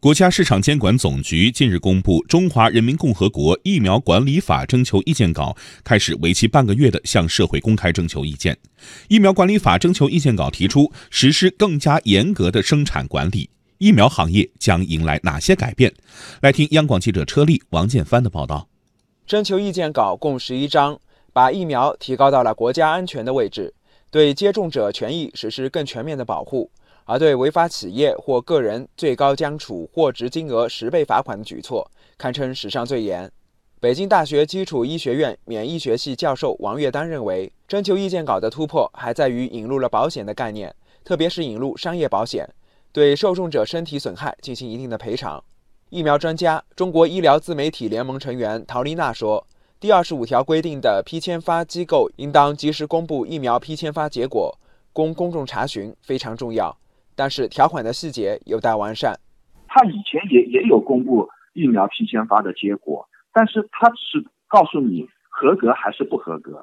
国家市场监管总局近日公布《中华人民共和国疫苗管理法》征求意见稿，开始为期半个月的向社会公开征求意见。疫苗管理法征求意见稿提出，实施更加严格的生产管理，疫苗行业将迎来哪些改变？来听央广记者车丽、王建帆的报道。征求意见稿共十一章，把疫苗提高到了国家安全的位置，对接种者权益实施更全面的保护。而对违法企业或个人，最高将处货值金额十倍罚款的举措，堪称史上最严。北京大学基础医学院免疫学系教授王月丹认为，征求意见稿的突破还在于引入了保险的概念，特别是引入商业保险，对受众者身体损害进行一定的赔偿。疫苗专家、中国医疗自媒体联盟成员陶丽娜说：“第二十五条规定的批签发机构应当及时公布疫苗批签发结果，供公众查询，非常重要。”但是条款的细节有待完善。他以前也也有公布疫苗批签发的结果，但是他是告诉你合格还是不合格。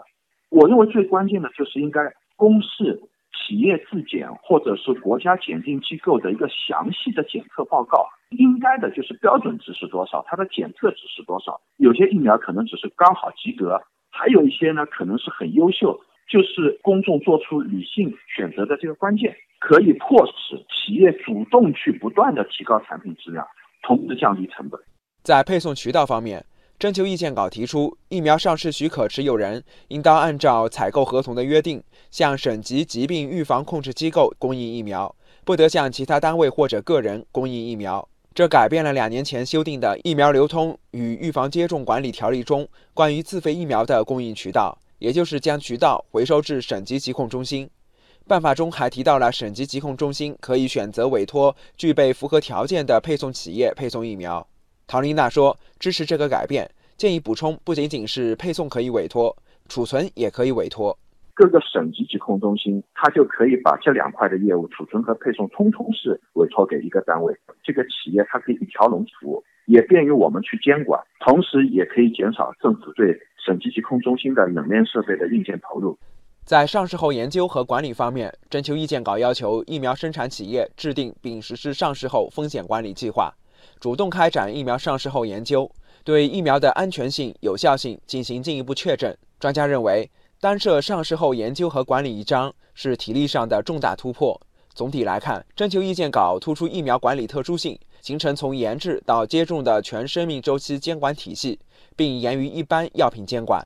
我认为最关键的就是应该公示企业自检或者是国家检定机构的一个详细的检测报告。应该的就是标准值是多少，它的检测值是多少。有些疫苗可能只是刚好及格，还有一些呢可能是很优秀，就是公众做出理性选择的这个关键。可以迫使企业主动去不断的提高产品质量，同时降低成本。在配送渠道方面，征求意见稿提出，疫苗上市许可持有人应当按照采购合同的约定，向省级疾病预防控制机构供应疫苗，不得向其他单位或者个人供应疫苗。这改变了两年前修订的《疫苗流通与预防接种管理条例》中关于自费疫苗的供应渠道，也就是将渠道回收至省级疾控中心。办法中还提到了省级疾控中心可以选择委托具备符合条件的配送企业配送疫苗。陶丽娜说支持这个改变，建议补充不仅仅是配送可以委托，储存也可以委托。各个省级疾控中心，它就可以把这两块的业务，储存和配送，通通是委托给一个单位。这个企业它可以一条龙服务，也便于我们去监管，同时也可以减少政府对省级疾控中心的冷链设备的硬件投入。在上市后研究和管理方面，征求意见稿要求疫苗生产企业制定并实施上市后风险管理计划，主动开展疫苗上市后研究，对疫苗的安全性、有效性进行进一步确证。专家认为，单设上市后研究和管理一章是体力上的重大突破。总体来看，征求意见稿突出疫苗管理特殊性，形成从研制到接种的全生命周期监管体系，并严于一般药品监管。